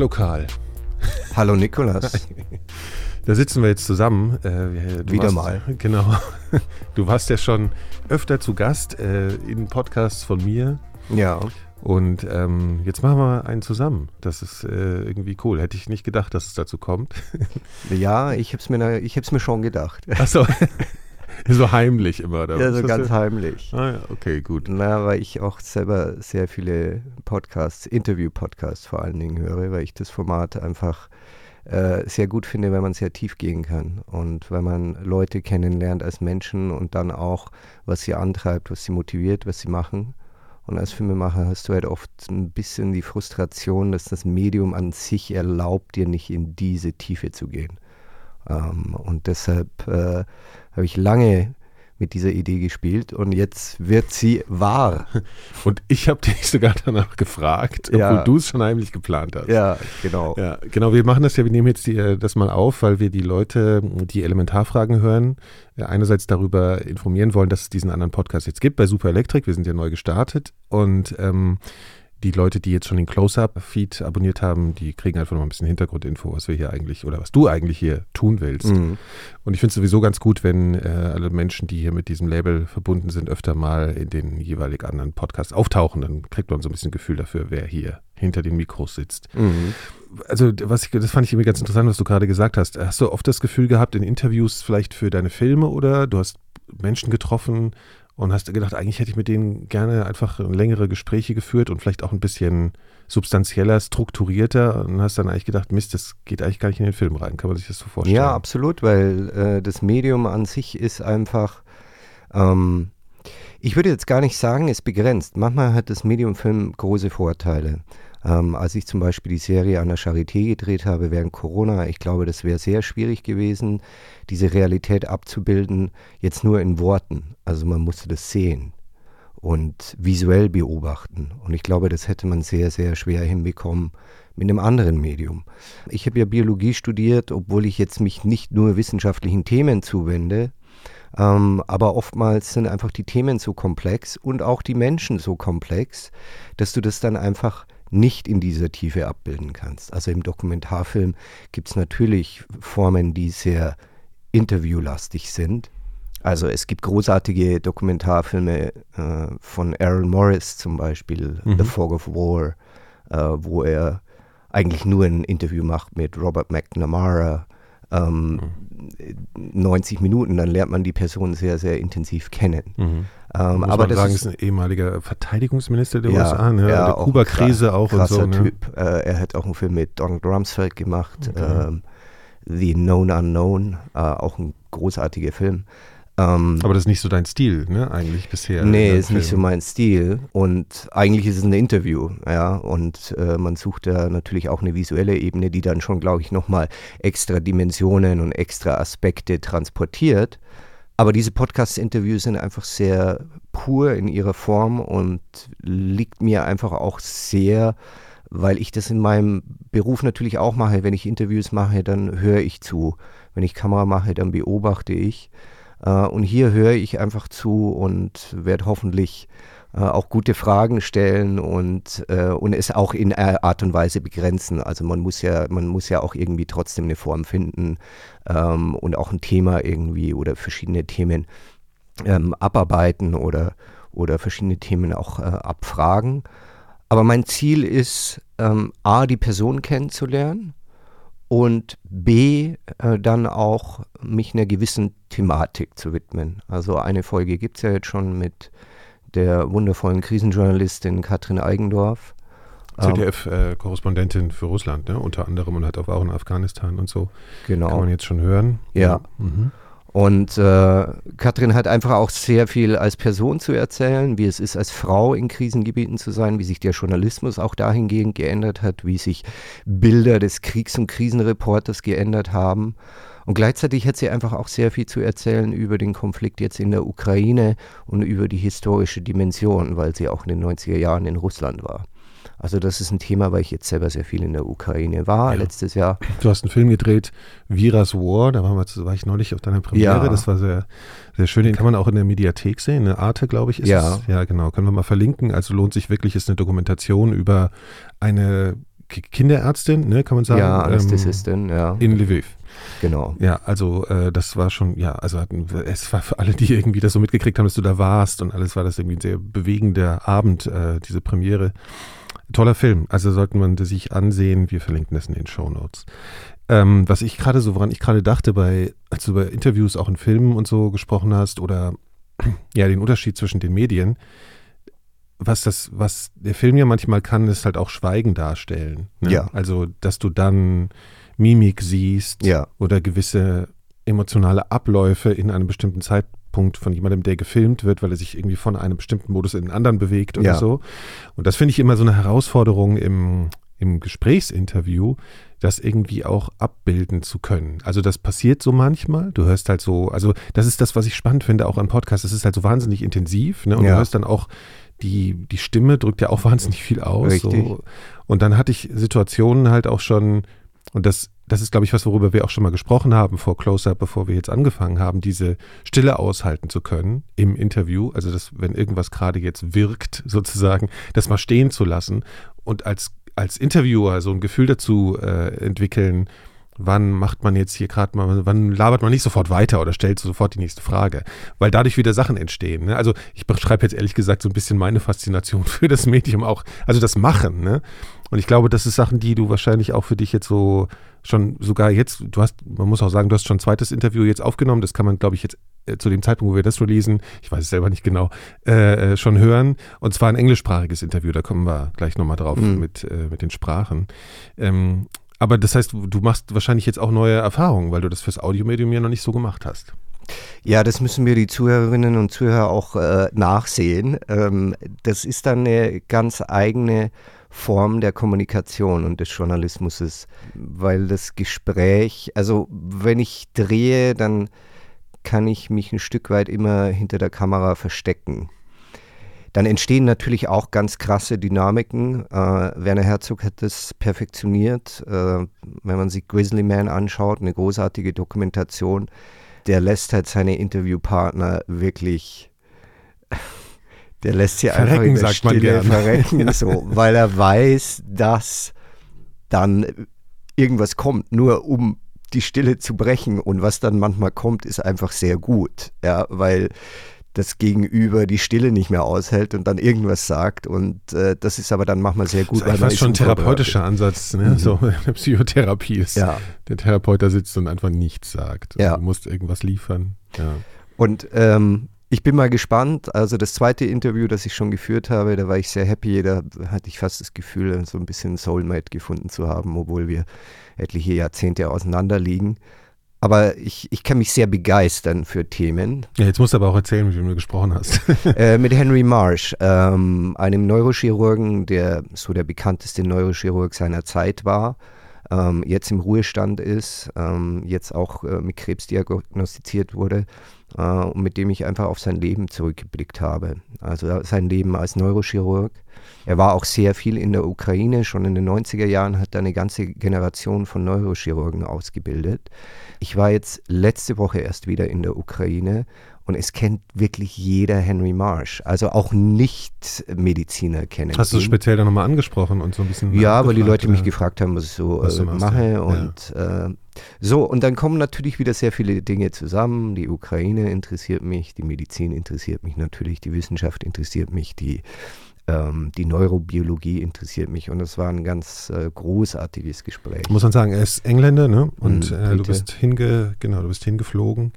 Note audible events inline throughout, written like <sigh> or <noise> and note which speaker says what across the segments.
Speaker 1: Hallo Karl.
Speaker 2: Hallo Nikolas.
Speaker 1: Da sitzen wir jetzt zusammen. Äh,
Speaker 2: Wieder
Speaker 1: warst,
Speaker 2: mal.
Speaker 1: Genau. Du warst ja schon öfter zu Gast in Podcasts von mir.
Speaker 2: Ja.
Speaker 1: Und ähm, jetzt machen wir einen zusammen. Das ist äh, irgendwie cool. Hätte ich nicht gedacht, dass es dazu kommt.
Speaker 2: Ja, ich hab's mir, ich hab's mir schon gedacht.
Speaker 1: Achso. <laughs> so heimlich immer. Oder?
Speaker 2: Ja, so ganz heimlich.
Speaker 1: Ah ja, okay, gut.
Speaker 2: Na, weil ich auch selber sehr viele Podcasts, Interview-Podcasts vor allen Dingen höre, weil ich das Format einfach äh, sehr gut finde, wenn man sehr tief gehen kann und wenn man Leute kennenlernt als Menschen und dann auch, was sie antreibt, was sie motiviert, was sie machen. Und als Filmemacher hast du halt oft ein bisschen die Frustration, dass das Medium an sich erlaubt, dir nicht in diese Tiefe zu gehen. Ähm, und deshalb äh, habe ich lange mit dieser Idee gespielt und jetzt wird sie wahr. <laughs>
Speaker 1: Und ich habe dich sogar danach gefragt, obwohl
Speaker 2: Ja.
Speaker 1: du es schon heimlich geplant hast.
Speaker 2: Ja, genau.
Speaker 1: Ja, genau. Wir machen das ja, wir nehmen jetzt die, äh, das mal auf, weil wir die Leute, die Elementarfragen hören, äh, einerseits darüber informieren wollen, dass es diesen anderen Podcast jetzt gibt bei Super Electric. Wir sind ja neu gestartet und ähm, die Leute, die jetzt schon den Close-Up-Feed abonniert haben, die kriegen einfach noch ein bisschen Hintergrundinfo, was wir hier eigentlich oder was du eigentlich hier tun willst.
Speaker 2: Mhm.
Speaker 1: Und ich finde es sowieso ganz gut, wenn äh, alle Menschen, die hier mit diesem Label verbunden sind, öfter mal in den jeweilig anderen Podcasts auftauchen. Dann kriegt man so ein bisschen Gefühl dafür, wer hier hinter den Mikros sitzt.
Speaker 2: Mhm.
Speaker 1: Also, was ich, das fand ich irgendwie ganz interessant, was du gerade gesagt hast. Hast du oft das Gefühl gehabt, in Interviews vielleicht für deine Filme oder du hast Menschen getroffen und hast gedacht, eigentlich hätte ich mit denen gerne einfach längere Gespräche geführt und vielleicht auch ein bisschen substanzieller, strukturierter und hast dann eigentlich gedacht, Mist, das geht eigentlich gar nicht in den Film rein. Kann man sich das so vorstellen?
Speaker 2: Ja, absolut, weil äh, das Medium an sich ist einfach, ähm, ich würde jetzt gar nicht sagen, ist begrenzt. Manchmal hat das Medium Film große Vorteile. Ähm, als ich zum Beispiel die Serie an der Charité gedreht habe während Corona, ich glaube, das wäre sehr schwierig gewesen, diese Realität abzubilden, jetzt nur in Worten. Also man musste das sehen und visuell beobachten. Und ich glaube, das hätte man sehr, sehr schwer hinbekommen mit einem anderen Medium. Ich habe ja Biologie studiert, obwohl ich jetzt mich nicht nur wissenschaftlichen Themen zuwende, ähm, aber oftmals sind einfach die Themen so komplex und auch die Menschen so komplex, dass du das dann einfach nicht in dieser Tiefe abbilden kannst. Also im Dokumentarfilm gibt es natürlich Formen, die sehr interviewlastig sind. Also es gibt großartige Dokumentarfilme äh, von Aaron Morris zum Beispiel,
Speaker 1: Mhm.
Speaker 2: The Fog of War, äh, wo er eigentlich nur ein Interview macht mit Robert McNamara. Ähm, 90 Minuten, dann lernt man die Person sehr, sehr intensiv kennen.
Speaker 1: Mhm.
Speaker 2: Ähm, aber das
Speaker 1: sagen,
Speaker 2: ist,
Speaker 1: ein ehemaliger Verteidigungsminister der
Speaker 2: ja,
Speaker 1: USA, ne?
Speaker 2: ja,
Speaker 1: der Kuba-Krise auch und so. Ne?
Speaker 2: Typ. Äh, er hat auch einen Film mit Donald Rumsfeld gemacht,
Speaker 1: Okay.
Speaker 2: ähm, The Known Unknown, äh, auch ein großartiger Film. Ähm,
Speaker 1: Aber das ist nicht so dein Stil, ne, eigentlich bisher.
Speaker 2: Nee, ist nicht so
Speaker 1: Film.
Speaker 2: mein Stil. Und eigentlich ist es ein Interview, ja. Und äh, man sucht da natürlich auch eine visuelle Ebene, die dann schon, glaube ich, nochmal extra Dimensionen und extra Aspekte transportiert. Aber diese Podcast-Interviews sind einfach sehr pur in ihrer Form und liegt mir einfach auch sehr, weil ich das in meinem Beruf natürlich auch mache. Wenn ich Interviews mache, dann höre ich zu. Wenn ich Kamera mache, dann beobachte ich. Äh, und hier höre ich einfach zu und werde hoffentlich äh, auch gute Fragen stellen und, äh, und es auch in Art und Weise begrenzen. Also man muss ja, man muss ja auch irgendwie trotzdem eine Form finden ähm, und auch ein Thema irgendwie oder verschiedene Themen ähm, abarbeiten oder, oder verschiedene Themen auch abfragen. Aber mein Ziel ist, ähm, A, die Person kennenzulernen und B, äh, dann auch mich einer gewissen Thematik zu widmen. Also eine Folge gibt es ja jetzt schon mit der wundervollen Krisenjournalistin Katrin Eigendorf. Ähm,
Speaker 1: ZDF-Korrespondentin für Russland, ne? unter anderem und hat auch auch in Afghanistan und so.
Speaker 2: genau.
Speaker 1: Kann man jetzt schon hören.
Speaker 2: Ja.
Speaker 1: Mhm.
Speaker 2: Und äh, Katrin hat einfach auch sehr viel als Person zu erzählen, wie es ist, als Frau in Krisengebieten zu sein, wie sich der Journalismus auch dahingehend geändert hat, wie sich Bilder des Kriegs- und Krisenreporters geändert haben. Und gleichzeitig hat sie einfach auch sehr viel zu erzählen über den Konflikt jetzt in der Ukraine und über die historische Dimension, weil sie auch in den 90er Jahren in Russland war. Also das ist ein Thema, weil ich jetzt selber sehr viel in der Ukraine war
Speaker 1: Ja.
Speaker 2: letztes Jahr.
Speaker 1: Du hast einen Film gedreht, Viras War, da waren wir, war ich neulich auf deiner Premiere,
Speaker 2: Ja.
Speaker 1: das war sehr, sehr schön. Den kann man auch in der Mediathek sehen, eine Arte, glaube ich, ist
Speaker 2: Ja.
Speaker 1: es. Ja, genau, können wir mal verlinken. Also lohnt sich wirklich, ist eine Dokumentation über eine Kinderärztin, ne, kann man sagen.
Speaker 2: Ja, Anästhesistin, ähm, ja.
Speaker 1: In Lviv.
Speaker 2: Genau.
Speaker 1: Ja, also äh, das war schon, ja, also es war für alle, die irgendwie das so mitgekriegt haben, dass du da warst und alles war das irgendwie ein sehr bewegender Abend, äh, diese Premiere. Toller Film, also sollten man sich ansehen. Wir verlinken das in den Show Notes. Ähm, was ich gerade so, woran ich gerade dachte, bei, als du bei Interviews auch in Filmen und so gesprochen hast oder <clears throat> ja, den Unterschied zwischen den Medien, was das, was der Film ja manchmal kann, ist halt auch Schweigen darstellen. Ne?
Speaker 2: Ja.
Speaker 1: Also, dass du dann Mimik siehst
Speaker 2: ja.
Speaker 1: oder gewisse emotionale Abläufe in einem bestimmten Zeitpunkt von jemandem, der gefilmt wird, weil er sich irgendwie von einem bestimmten Modus in den anderen bewegt oder
Speaker 2: Ja.
Speaker 1: so. Und das finde ich immer so eine Herausforderung im, im Gesprächsinterview, das irgendwie auch abbilden zu können. Also das passiert so manchmal. Du hörst halt so, also das ist das, was ich spannend finde, auch an Podcasts. Es ist halt so wahnsinnig intensiv, ne? Und
Speaker 2: Ja.
Speaker 1: du hörst dann auch die, die Stimme drückt ja auch <laughs> wahnsinnig viel aus. So. Und dann hatte ich Situationen halt auch schon, und das, das ist, glaube ich, was, worüber wir auch schon mal gesprochen haben vor Close-Up, bevor wir jetzt angefangen haben, diese Stille aushalten zu können im Interview. Also, dass, wenn irgendwas gerade jetzt wirkt, sozusagen, das mal stehen zu lassen und als, als Interviewer so ein Gefühl dazu äh, entwickeln, wann macht man jetzt hier gerade mal, wann labert man nicht sofort weiter oder stellt sofort die nächste Frage, weil dadurch wieder Sachen entstehen. Ne? Also ich beschreibe jetzt ehrlich gesagt so ein bisschen meine Faszination <laughs> für das Medium auch, also das Machen. Ne? Und ich glaube, das ist Sachen, die du wahrscheinlich auch für dich jetzt so schon sogar jetzt, du hast, man muss auch sagen, du hast schon ein zweites Interview jetzt aufgenommen, das kann man, glaube ich, jetzt äh, zu dem Zeitpunkt, wo wir das releasen, ich weiß es selber nicht genau, äh, äh, schon hören. Und zwar ein englischsprachiges Interview, da kommen wir gleich nochmal drauf
Speaker 2: Mhm.
Speaker 1: mit, äh, mit den Sprachen. Ähm, aber das heißt, du machst wahrscheinlich jetzt auch neue Erfahrungen, weil du das fürs Audiomedium ja noch nicht so gemacht hast.
Speaker 2: Ja, das müssen wir die Zuhörerinnen und Zuhörer auch äh, nachsehen. Ähm, das ist dann eine ganz eigene Form der Kommunikation und des Journalismus, weil das Gespräch, also wenn ich drehe, dann kann ich mich ein Stück weit immer hinter der Kamera verstecken. Dann entstehen natürlich auch ganz krasse Dynamiken. Äh, Werner Herzog hat das perfektioniert. Äh, wenn man sich Grizzly Man anschaut, eine großartige Dokumentation, der lässt halt seine Interviewpartner wirklich, der lässt sie einfach in der
Speaker 1: sagt man
Speaker 2: Stille
Speaker 1: gern.
Speaker 2: verrecken, <laughs> so, weil er weiß, dass dann irgendwas kommt, nur um die Stille zu brechen. Und was dann manchmal kommt, ist einfach sehr gut, ja, weil das Gegenüber die Stille nicht mehr aushält und dann irgendwas sagt. Und äh, das ist aber dann manchmal sehr gut,
Speaker 1: das ist fast schon ein therapeutischer Ansatz, ne?
Speaker 2: Mhm.
Speaker 1: so <laughs> eine Psychotherapie ist.
Speaker 2: Ja.
Speaker 1: Der Therapeut da sitzt und einfach nichts sagt.
Speaker 2: Ja.
Speaker 1: Du musst irgendwas liefern. Ja.
Speaker 2: Und ähm, ich bin mal gespannt. Also das zweite Interview, das ich schon geführt habe, da war ich sehr happy. Da hatte ich fast das Gefühl, so ein bisschen Soulmate gefunden zu haben, obwohl wir etliche Jahrzehnte auseinander liegen. Aber ich, ich kann mich sehr begeistern für Themen.
Speaker 1: ja, jetzt musst du aber auch erzählen, mit wem du gesprochen hast. <laughs>
Speaker 2: äh, mit Henry Marsh, ähm, einem Neurochirurgen, der so der bekannteste Neurochirurg seiner Zeit war, ähm, jetzt im Ruhestand ist, ähm, jetzt auch äh, mit Krebs diagnostiziert wurde äh, mit dem ich einfach auf sein Leben zurückgeblickt habe. Also sein Leben als Neurochirurg. Er war auch sehr viel in der Ukraine. Schon in den 90er Jahren hat er eine ganze Generation von Neurochirurgen ausgebildet. Ich war jetzt letzte Woche erst wieder in der Ukraine und es kennt wirklich jeder Henry Marsh. Also auch Nicht-Mediziner kennen
Speaker 1: Hast du es speziell dann nochmal angesprochen und so ein bisschen.
Speaker 2: Ja, weil die Leute mich
Speaker 1: oder?
Speaker 2: gefragt haben, was ich so
Speaker 1: Was
Speaker 2: äh, mache.
Speaker 1: ja.
Speaker 2: Und äh, so, und dann kommen natürlich wieder sehr viele Dinge zusammen. Die Ukraine interessiert mich, die Medizin interessiert mich natürlich, die Wissenschaft interessiert mich, die, ähm, die Neurobiologie interessiert mich. Und das war ein ganz äh, großartiges Gespräch.
Speaker 1: Muss man sagen, er ist Engländer, ne? Und
Speaker 2: Mhm,
Speaker 1: äh, du bist hinge, genau, du bist hingeflogen.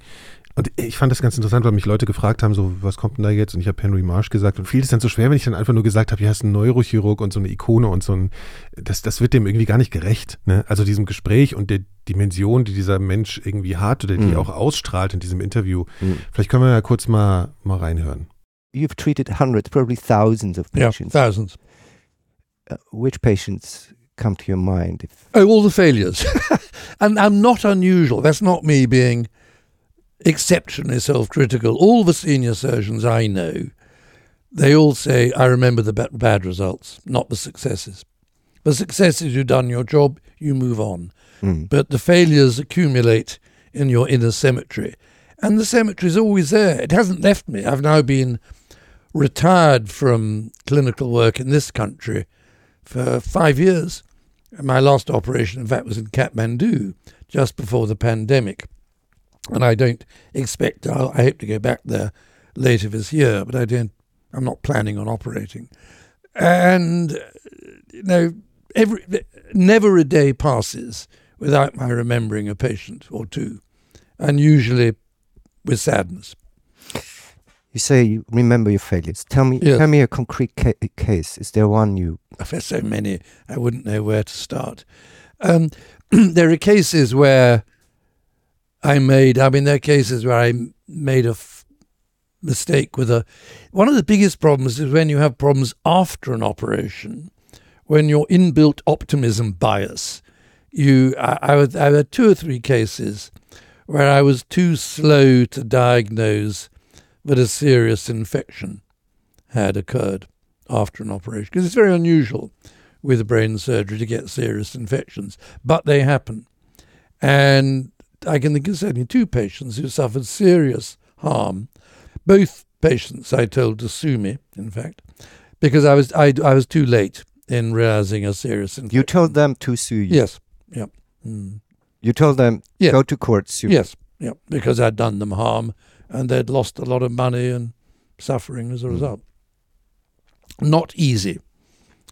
Speaker 1: Und ich fand das ganz interessant, weil mich Leute gefragt haben, so, was kommt denn da jetzt? Und ich habe Henry Marsh gesagt. Und fiel es dann so schwer, wenn ich dann einfach nur gesagt habe, ja, ist ein Neurochirurg und so eine Ikone und so ein, das, das wird dem irgendwie gar nicht gerecht. Ne? Also diesem Gespräch und der Dimension, die dieser Mensch irgendwie hat oder die
Speaker 2: Mhm.
Speaker 1: auch ausstrahlt in diesem Interview.
Speaker 2: Mhm.
Speaker 1: Vielleicht können wir ja kurz mal, mal reinhören.
Speaker 2: You've treated hundreds, probably thousands of
Speaker 3: Yeah,
Speaker 2: patients.
Speaker 3: thousands.
Speaker 2: Uh, which patients come to your mind? If,
Speaker 3: Oh, all the failures. <laughs> and I'm not unusual. That's not me being exceptionally self critical. All the senior surgeons I know, they all say, I remember the ba- bad results, not the successes. The successes, you've done your job, you move on.
Speaker 2: Mm.
Speaker 3: But the failures accumulate in your inner cemetery. And the cemetery is always there. It hasn't left me. I've now been retired from clinical work in this country for five years. My last operation, in fact, was in Kathmandu just before the pandemic. And I don't expect, I'll, I hope to go back there later this year, but I don't, I'm not planning on operating. And, you know, every, never a day passes without my remembering a patient or two, and usually with sadness.
Speaker 2: You say you remember your failures. Tell me,
Speaker 3: Yes.
Speaker 2: tell me a concrete ca- case. Is there one you?
Speaker 3: There's so many, I wouldn't know where to start. Um, <clears throat> there are cases where I made, I mean, there are cases where I made a f- mistake with a. One of the biggest problems is when you have problems after an operation, when your inbuilt optimism bias. You, I, I, I had two or three cases where I was too slow to diagnose that a serious infection had occurred after an operation because it's very unusual with brain surgery to get serious infections, but they happen. And I can think of certainly two patients who suffered serious harm. Both patients I told to sue me, in fact, because I was I, I was too late in realizing a serious infection.
Speaker 2: You told them to sue you.
Speaker 3: yes, yep, mm.
Speaker 2: You told them
Speaker 3: Yeah.
Speaker 2: go to court, sue.
Speaker 3: yes, yep, because I'd done them harm and they'd lost a lot of money and suffering as a
Speaker 2: Mm.
Speaker 3: result. Not easy.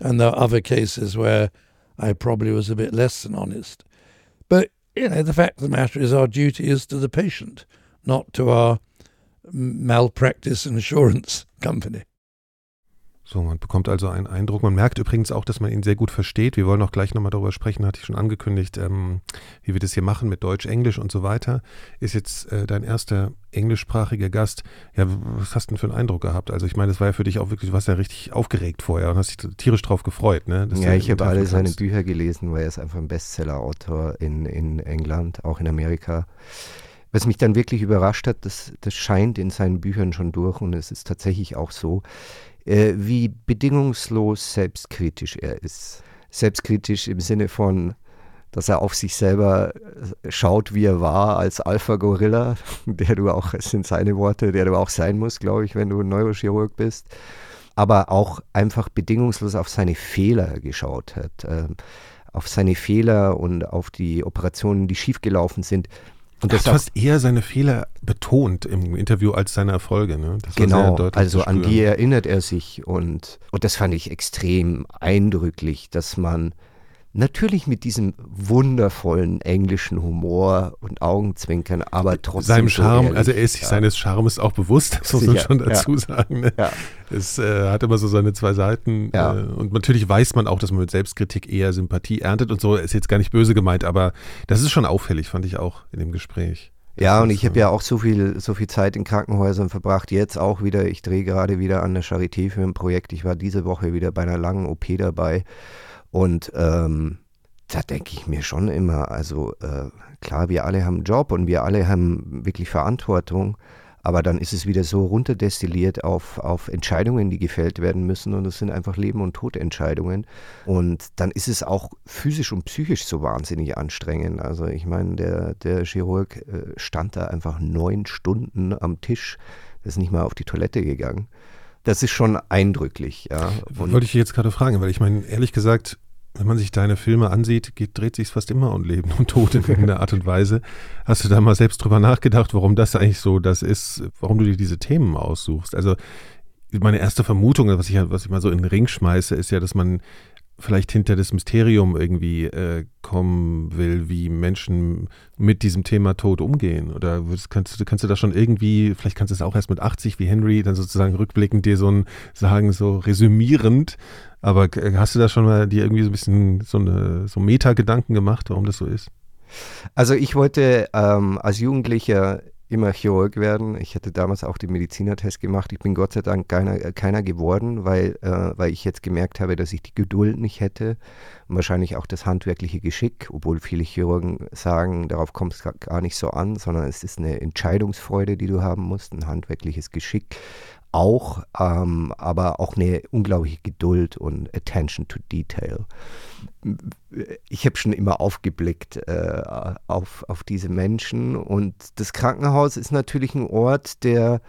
Speaker 3: And there are other cases where I probably was a bit less than honest. But, you know, the fact of the matter is our duty is to the patient, not to our malpractice insurance company.
Speaker 1: So, man bekommt also einen Eindruck. Man merkt übrigens auch, dass man ihn sehr gut versteht. Wir wollen auch gleich nochmal darüber sprechen, hatte ich schon angekündigt, ähm, wie wir das hier machen mit Deutsch, Englisch und so weiter. Ist jetzt äh, dein erster englischsprachiger Gast. Ja, was hast du denn für einen Eindruck gehabt? Also ich meine, das war ja für dich auch wirklich, du warst ja richtig aufgeregt vorher und hast dich tierisch drauf gefreut, ne?
Speaker 2: Ja, ich habe alle seine. Bücher gelesen, weil er ist einfach ein Bestseller-Autor in, in England, auch in Amerika. Was mich dann wirklich überrascht hat, das, das scheint in seinen Büchern schon durch und es ist tatsächlich auch so, äh, wie bedingungslos selbstkritisch er ist. Selbstkritisch im Sinne von, dass er auf sich selber äh, schaut, wie er war als Alpha-Gorilla, <laughs> der du auch, es sind seine Worte, der du auch sein musst, glaube ich, wenn du ein Neurochirurg bist aber auch einfach bedingungslos auf seine Fehler geschaut hat, ähm, auf seine Fehler und auf die Operationen, die schiefgelaufen sind. Und
Speaker 1: Er
Speaker 2: das
Speaker 1: hat fast eher seine Fehler betont im Interview als seine Erfolge. Ne?
Speaker 2: Genau, also an die erinnert er sich und, und das fand ich extrem eindrücklich, dass man natürlich mit diesem wundervollen englischen Humor und Augenzwinkern, aber trotzdem
Speaker 1: seinem
Speaker 2: so
Speaker 1: Charme,
Speaker 2: ehrlich,
Speaker 1: also er ist sich
Speaker 2: ja.
Speaker 1: seines Charmes auch bewusst, das muss man schon
Speaker 2: ja.
Speaker 1: dazu sagen. Ne?
Speaker 2: Ja.
Speaker 1: Es äh, hat immer so seine zwei Seiten.
Speaker 2: Ja.
Speaker 1: Äh, und natürlich weiß man auch, dass man mit Selbstkritik eher Sympathie erntet und so. Ist jetzt gar nicht böse gemeint, aber das ist schon auffällig, fand ich auch in dem Gespräch.
Speaker 2: Ja, und ich habe
Speaker 1: äh,
Speaker 2: ja auch so viel, so viel Zeit in Krankenhäusern verbracht. Jetzt auch wieder, ich drehe gerade wieder an der Charité für ein Projekt. Ich war diese Woche wieder bei einer langen OP dabei. Und ähm, da denke ich mir schon immer, also äh, klar, wir alle haben einen Job und wir alle haben wirklich Verantwortung. Aber dann ist es wieder so runterdestilliert auf, auf Entscheidungen, die gefällt werden müssen. Und es sind einfach Leben- und Todentscheidungen. Und dann ist es auch physisch und psychisch so wahnsinnig anstrengend. Also ich meine, der, der Chirurg äh, stand da einfach neun Stunden am Tisch, ist nicht mal auf die Toilette gegangen. Das ist schon eindrücklich, ja. Und
Speaker 1: Wollte ich jetzt gerade fragen, weil ich meine, ehrlich gesagt, wenn man sich deine Filme ansieht, geht, dreht sich fast immer um Leben und Tod in irgendeiner Art und Weise. Hast du da mal selbst drüber nachgedacht, warum das eigentlich so das ist, warum du dir diese Themen aussuchst? Also meine erste Vermutung, was ich, was ich mal so in den Ring schmeiße, ist ja, dass man vielleicht hinter das Mysterium irgendwie äh, kommen will, wie Menschen mit diesem Thema Tod umgehen. Oder kannst, du, kannst du da schon irgendwie, vielleicht kannst du es auch erst mit 80 wie Henry, dann sozusagen rückblickend dir so ein sagen, so resümierend, aber hast du da schon mal dir irgendwie so ein bisschen so eine so Meta-Gedanken gemacht, warum das so ist?
Speaker 2: Also ich wollte ähm, als Jugendlicher immer Chirurg werden. Ich hatte damals auch den Medizinertest gemacht. Ich bin Gott sei Dank keiner, keiner geworden, weil, äh, weil ich jetzt gemerkt habe, dass ich die Geduld nicht hätte und wahrscheinlich auch das handwerkliche Geschick, obwohl viele Chirurgen sagen, darauf kommt es gar nicht so an, sondern es ist eine Entscheidungsfreude, die du haben musst, ein handwerkliches Geschick auch, ähm, aber auch eine unglaubliche Geduld und Attention to Detail. Ich habe schon immer aufgeblickt äh, auf, auf diese Menschen und das Krankenhaus ist natürlich ein Ort, der,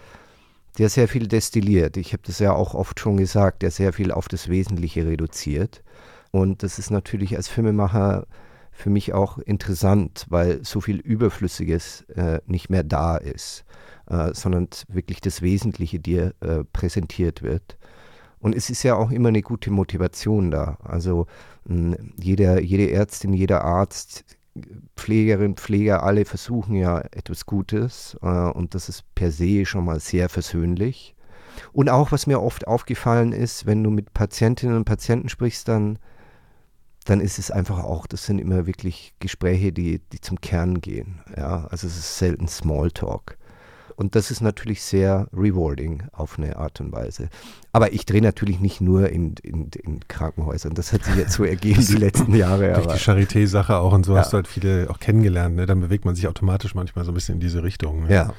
Speaker 2: der sehr viel destilliert. Ich habe das ja auch oft schon gesagt, der sehr viel auf das Wesentliche reduziert. Und das ist natürlich als Filmemacher für mich auch interessant, weil so viel Überflüssiges äh, nicht mehr da ist, äh, sondern wirklich das Wesentliche dir äh, präsentiert wird. Und es ist ja auch immer eine gute Motivation da. Also mh, jeder, jede Ärztin, jeder Arzt, Pflegerin, Pfleger, alle versuchen ja etwas Gutes äh, und das ist per se schon mal sehr versöhnlich. Und auch, was mir oft aufgefallen ist, wenn du mit Patientinnen und Patienten sprichst, dann dann ist es einfach auch, das sind immer wirklich Gespräche, die, die zum Kern gehen. Ja? Also es ist selten Smalltalk. Und das ist natürlich sehr rewarding auf eine Art und Weise. Aber ich drehe natürlich nicht nur in, in, in, Krankenhäusern. Das hat sich jetzt so <laughs> ergeben die letzten Jahre.
Speaker 1: Durch die Charité-Sache auch und so ja. hast du halt viele auch kennengelernt. Ne? Dann bewegt man sich automatisch manchmal so ein bisschen in diese Richtung.
Speaker 2: Ne? Ja.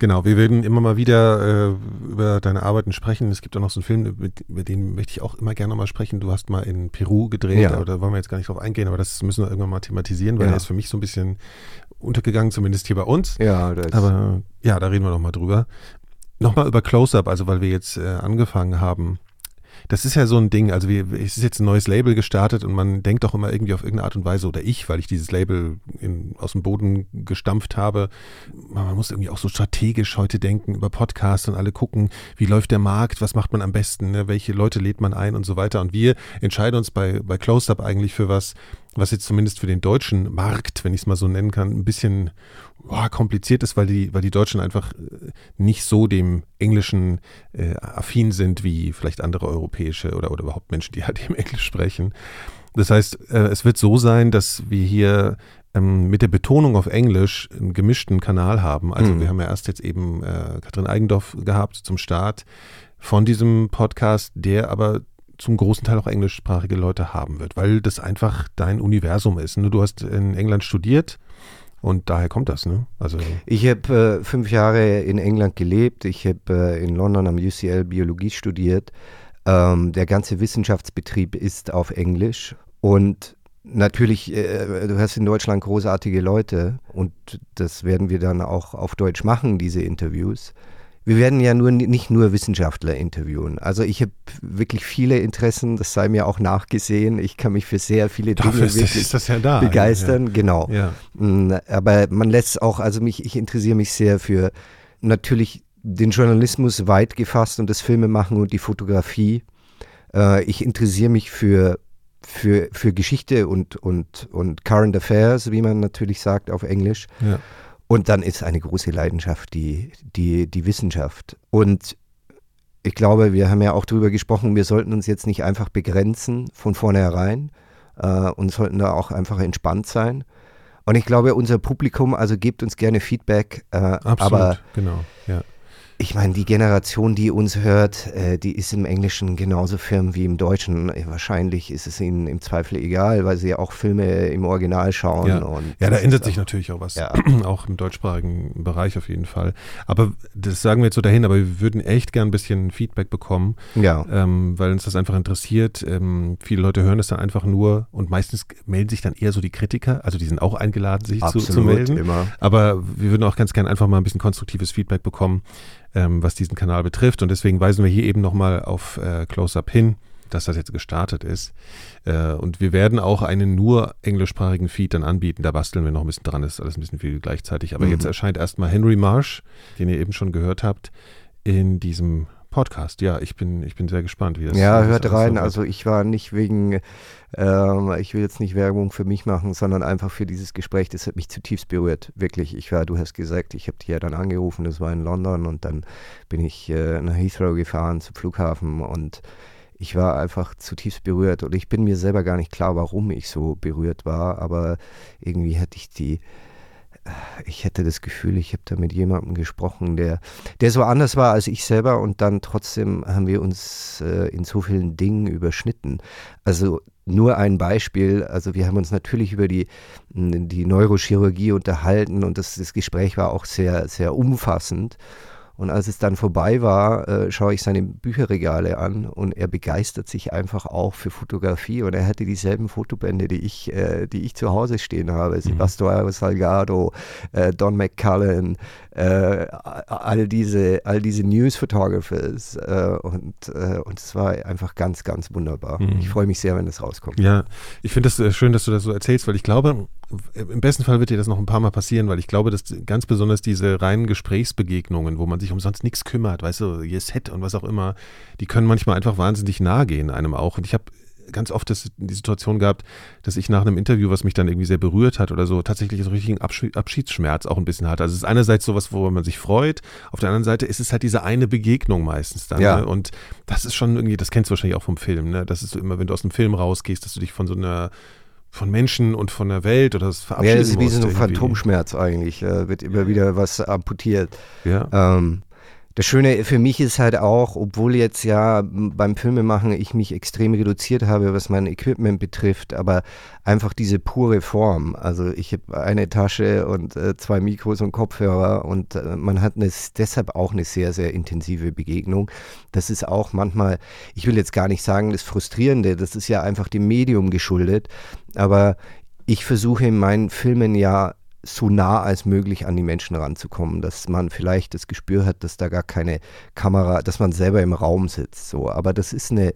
Speaker 1: Genau, wir werden immer mal wieder äh, über deine Arbeiten sprechen. Es gibt auch noch so einen Film, mit, über den möchte ich auch immer gerne mal sprechen. Du hast mal in Peru gedreht, ja. aber da wollen wir jetzt gar nicht drauf eingehen, aber das müssen wir irgendwann mal thematisieren, weil ja. der ist für mich so ein bisschen untergegangen, zumindest hier bei uns.
Speaker 2: Ja,
Speaker 1: das aber ja, da reden wir noch mal drüber. Nochmal über Close-Up, also weil wir jetzt äh, angefangen haben das ist ja so ein Ding, also wir, es ist jetzt ein neues Label gestartet und man denkt doch immer irgendwie auf irgendeine Art und Weise, oder ich, weil ich dieses Label in, aus dem Boden gestampft habe, man muss irgendwie auch so strategisch heute denken über Podcasts und alle gucken, wie läuft der Markt, was macht man am besten, ne? welche Leute lädt man ein und so weiter. Und wir entscheiden uns bei, bei Closed-Up eigentlich für was, was jetzt zumindest für den deutschen Markt, wenn ich es mal so nennen kann, ein bisschen oh, kompliziert ist, weil die, weil die Deutschen einfach äh, nicht so dem Englischen äh, affin sind wie vielleicht andere europäische oder, oder überhaupt Menschen, die <laughs> halt eben Englisch sprechen. Das heißt, äh, es wird so sein, dass wir hier ähm, mit der Betonung auf Englisch einen gemischten Kanal haben. Also mhm. wir haben ja erst jetzt eben äh, Katrin Eigendorf gehabt zum Start von diesem Podcast, der aber zum großen Teil auch englischsprachige Leute haben wird, weil das einfach dein Universum ist. Ne? Du hast in England studiert und daher kommt das, ne?
Speaker 2: Also ich habe äh, fünf Jahre in England gelebt. Ich habe äh, in London am UCL Biologie studiert. Ähm, der ganze Wissenschaftsbetrieb ist auf Englisch und Natürlich, äh, du hast in Deutschland großartige Leute und das werden wir dann auch auf Deutsch machen, diese Interviews wir werden ja nur nicht nur Wissenschaftler interviewen. Also ich habe wirklich viele Interessen, das sei mir auch nachgesehen. Ich kann mich für sehr viele Dinge
Speaker 1: Dafür ist, wirklich ist ja da,
Speaker 2: begeistern. Ja. Genau. Ja. Mm, aber man lässt auch, also mich, ich interessiere mich sehr für natürlich den Journalismus weit gefasst und das Filmemachen und die Fotografie. Äh, ich interessiere mich für für, für Geschichte und, und, und Current Affairs, wie man natürlich sagt auf Englisch. Ja. Und dann ist eine große Leidenschaft die, die, die Wissenschaft. Und ich glaube, wir haben ja auch darüber gesprochen, wir sollten uns jetzt nicht einfach begrenzen von vornherein äh, und sollten da auch einfach entspannt sein. Und ich glaube, unser Publikum, also gebt uns gerne Feedback. Äh,
Speaker 1: Absolut,
Speaker 2: aber
Speaker 1: genau, ja
Speaker 2: ich meine, die Generation, die uns hört, äh, die ist im Englischen genauso firm wie im Deutschen. Äh, wahrscheinlich ist es ihnen im Zweifel egal, weil sie ja auch Filme im Original schauen.
Speaker 1: Ja, ja da ändert sich natürlich auch was. Ja. <clears throat> auch im deutschsprachigen Bereich auf jeden Fall. Aber das sagen wir jetzt so dahin, aber wir würden echt gern ein bisschen Feedback bekommen,
Speaker 2: ja.
Speaker 1: ähm, weil uns das einfach interessiert. Ähm, viele Leute hören es dann einfach nur und meistens melden sich dann eher so die Kritiker, also die sind auch eingeladen, sich Absolut, zu, zu melden.
Speaker 2: Immer.
Speaker 1: Aber wir würden auch ganz gern einfach mal ein bisschen konstruktives Feedback bekommen ähm, was diesen Kanal betrifft. Und deswegen weisen wir hier eben nochmal auf äh, Close-Up hin, dass das jetzt gestartet ist. Äh, und wir werden auch einen nur englischsprachigen Feed dann anbieten. Da basteln wir noch ein bisschen dran, das ist alles ein bisschen viel gleichzeitig. Aber mhm. jetzt erscheint erstmal Henry Marsh, den ihr eben schon gehört habt, in diesem Podcast. Ja, ich bin, ich bin sehr gespannt, wie das
Speaker 2: Ja, hört rein. So also ich war nicht wegen, ähm, ich will jetzt nicht Werbung für mich machen, sondern einfach für dieses Gespräch. Das hat mich zutiefst berührt. Wirklich. Ich war, du hast gesagt, ich habe dich ja dann angerufen, das war in London und dann bin ich äh, nach Heathrow gefahren zum Flughafen und ich war einfach zutiefst berührt und ich bin mir selber gar nicht klar, warum ich so berührt war, aber irgendwie hatte ich die ich hätte das Gefühl, ich habe da mit jemandem gesprochen, der, der so anders war als ich selber und dann trotzdem haben wir uns äh, in so vielen Dingen überschnitten. Also nur ein Beispiel, also wir haben uns natürlich über die, die Neurochirurgie unterhalten und das, das Gespräch war auch sehr, sehr umfassend. Und als es dann vorbei war, äh, schaue ich seine Bücherregale an und er begeistert sich einfach auch für Fotografie. Und er hatte dieselben Fotobände, die ich, äh, die ich zu Hause stehen habe. Mhm. Sebastião Salgado, äh, Don McCullen, äh, all diese, all diese News Photographers. Äh, und, äh, und es war einfach ganz, ganz wunderbar. Mhm. Ich freue mich sehr, wenn das rauskommt.
Speaker 1: Ja, ich finde es schön, dass du das so erzählst, weil ich glaube, im besten Fall wird dir das noch ein paar Mal passieren, weil ich glaube, dass ganz besonders diese reinen Gesprächsbegegnungen, wo man sich umsonst nichts kümmert, weißt du, ihr Set und was auch immer, die können manchmal einfach wahnsinnig nahe gehen einem auch. Und ich habe ganz oft das, die Situation gehabt, dass ich nach einem Interview, was mich dann irgendwie sehr berührt hat oder so, tatsächlich so richtigen Abschiedsschmerz auch ein bisschen hatte. Also es ist einerseits sowas, wo man sich freut, auf der anderen Seite ist es halt diese eine Begegnung meistens dann.
Speaker 2: Ja.
Speaker 1: Ne? Und das ist schon irgendwie, das kennst du wahrscheinlich auch vom Film, ne? Das ist so immer, wenn du aus dem Film rausgehst, dass du dich von so einer von Menschen und von der Welt oder das verabschieden Ja, das
Speaker 2: ist wie so ein Phantomschmerz eigentlich. Äh, wird immer wieder was amputiert.
Speaker 1: Ja.
Speaker 2: Ähm, das Schöne für mich ist halt auch, obwohl jetzt ja beim Filmemachen ich mich extrem reduziert habe, was mein Equipment betrifft, aber einfach diese pure Form. Also ich habe eine Tasche und äh, zwei Mikros und Kopfhörer und äh, man hat eine, deshalb auch eine sehr, sehr intensive Begegnung. Das ist auch manchmal, ich will jetzt gar nicht sagen, das Frustrierende, das ist ja einfach dem Medium geschuldet, aber ich versuche in meinen Filmen ja so nah als möglich an die Menschen ranzukommen, dass man vielleicht das Gespür hat, dass da gar keine Kamera, dass man selber im Raum sitzt. So, aber das ist eine,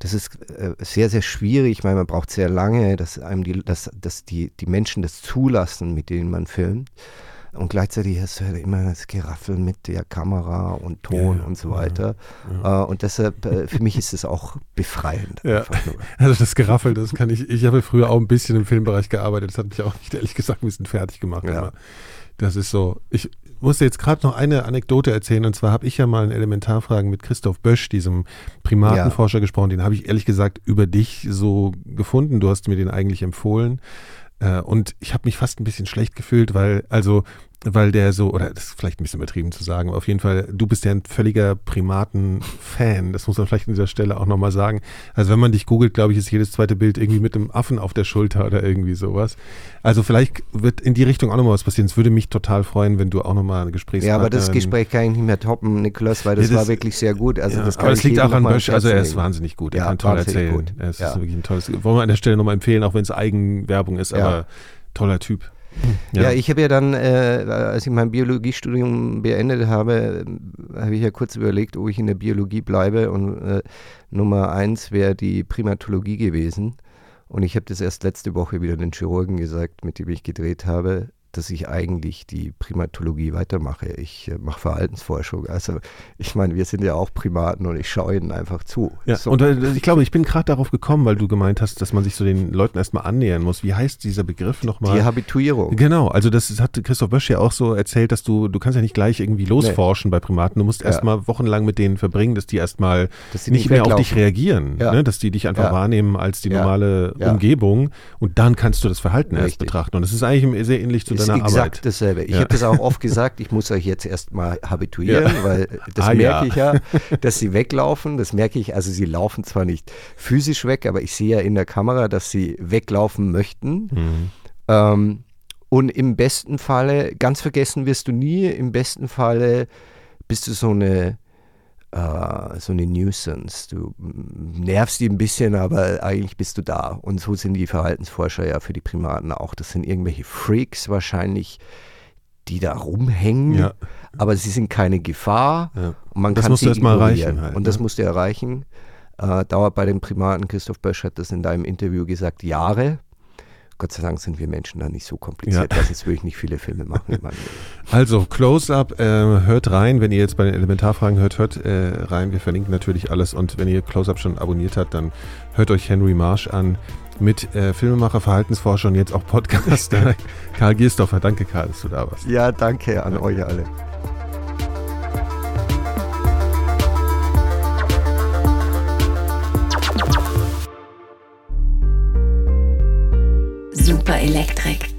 Speaker 2: das ist äh, sehr, sehr schwierig. Ich meine, man braucht sehr lange, dass einem die, dass, dass die, die Menschen das zulassen, mit denen man filmt. Und gleichzeitig hast du halt immer das Geraffel mit der Kamera und Ton ja, und so weiter. Ja, ja. Äh, und deshalb, äh, für mich ist es auch befreiend. <laughs>
Speaker 1: Also das Geraffel, das kann ich, ich habe früher auch ein bisschen im Filmbereich gearbeitet, das hat mich auch nicht ehrlich gesagt ein bisschen fertig gemacht. Das ist so, ich musste jetzt gerade noch eine Anekdote erzählen und zwar habe ich ja mal in Elementarfragen mit Christoph Bösch, diesem Primatenforscher, gesprochen, den habe ich ehrlich gesagt über dich so gefunden, du hast mir den eigentlich empfohlen. Äh, und ich habe mich fast ein bisschen schlecht gefühlt, weil, also weil der so, oder das ist vielleicht ein bisschen übertrieben zu sagen, aber auf jeden Fall, du bist ja ein völliger Primaten-Fan. Das muss man vielleicht an dieser Stelle auch nochmal sagen. Also wenn man dich googelt, glaube ich, ist jedes zweite Bild irgendwie mit einem Affen auf der Schulter oder irgendwie sowas. Also vielleicht wird in die Richtung auch nochmal was passieren. Es würde mich total freuen, wenn du auch nochmal eine Gesprächspartnerin...
Speaker 2: Ja, aber das Gespräch kann ich nicht mehr toppen, Niklas, weil das, ja, das war wirklich sehr gut. Also
Speaker 1: ja,
Speaker 2: das
Speaker 1: aber es liegt auch an Bösch, also er ist wahnsinnig gut. Er ja, kann toll erzählen. Gut. Er ist ja. wirklich ein tolles... Wollen wir an der Stelle nochmal empfehlen, auch wenn es Eigenwerbung ist, aber toller Typ.
Speaker 2: Ja, ja ich habe ja dann, äh, als ich mein Biologiestudium beendet habe, habe ich ja kurz überlegt, ob ich in der Biologie bleibe und äh, Nummer eins wäre die Primatologie gewesen. Und ich habe das erst letzte Woche wieder den Chirurgen gesagt, mit dem ich gedreht habe dass ich eigentlich die Primatologie weitermache. Ich äh, mache Verhaltensforschung. Also ich meine, wir sind ja auch Primaten und ich schaue ihnen einfach zu.
Speaker 1: Ja, so. und äh, ich glaube, ich bin gerade darauf gekommen, weil du gemeint hast, dass man sich so den Leuten erstmal annähern muss. Wie heißt dieser Begriff nochmal?
Speaker 2: Die Habituierung.
Speaker 1: Genau, also das hat Christoph Bösch ja auch so erzählt, dass du, du kannst ja nicht gleich irgendwie losforschen nee. bei Primaten. Du musst ja. erstmal wochenlang mit denen verbringen, dass die erstmal nicht, nicht mehr auf dich reagieren. Ja. Ne? Dass die dich einfach ja. wahrnehmen als die normale Umgebung und dann kannst du das Verhalten Richtig. erst betrachten. Und das ist eigentlich sehr ähnlich zu deiner
Speaker 2: exakt dasselbe. Ich ja. habe das auch oft <laughs> gesagt, ich muss euch jetzt erstmal habituieren, ja. weil das ah, merke ich ja, <laughs> dass sie weglaufen. Das merke ich, also sie laufen zwar nicht physisch weg, aber ich sehe ja in der Kamera, dass sie weglaufen möchten. Mhm. Ähm, und im besten Falle, ganz vergessen wirst du nie, im besten Falle bist du so eine Uh, so eine Nuisance. Du nervst die ein bisschen, aber eigentlich bist du da. Und so sind die Verhaltensforscher ja für die Primaten auch. Das sind irgendwelche Freaks wahrscheinlich, die da rumhängen, ja. aber sie sind keine Gefahr. Ja. Und man
Speaker 1: das
Speaker 2: kann
Speaker 1: musst sie du erstmal erreichen. Halt,
Speaker 2: und das ja. musst du erreichen. Uh, dauert bei den Primaten, Christoph Bösch hat das in deinem Interview gesagt, Jahre. Gott sei Dank sind wir Menschen da nicht so kompliziert, ja. sonst würde ich nicht viele Filme machen. <laughs>
Speaker 1: also, Close-Up, äh, hört rein, wenn ihr jetzt bei den Elementarfragen hört, hört äh, rein. Wir verlinken natürlich alles und wenn ihr Close-Up schon abonniert habt, dann hört euch Henry Marsh an mit äh, Filmemacher, Verhaltensforscher und jetzt auch Podcaster <laughs> Karl Giersdorfer. Danke, Karl, dass du da warst.
Speaker 2: Ja, danke an ja. euch alle.
Speaker 4: Super Elektrik.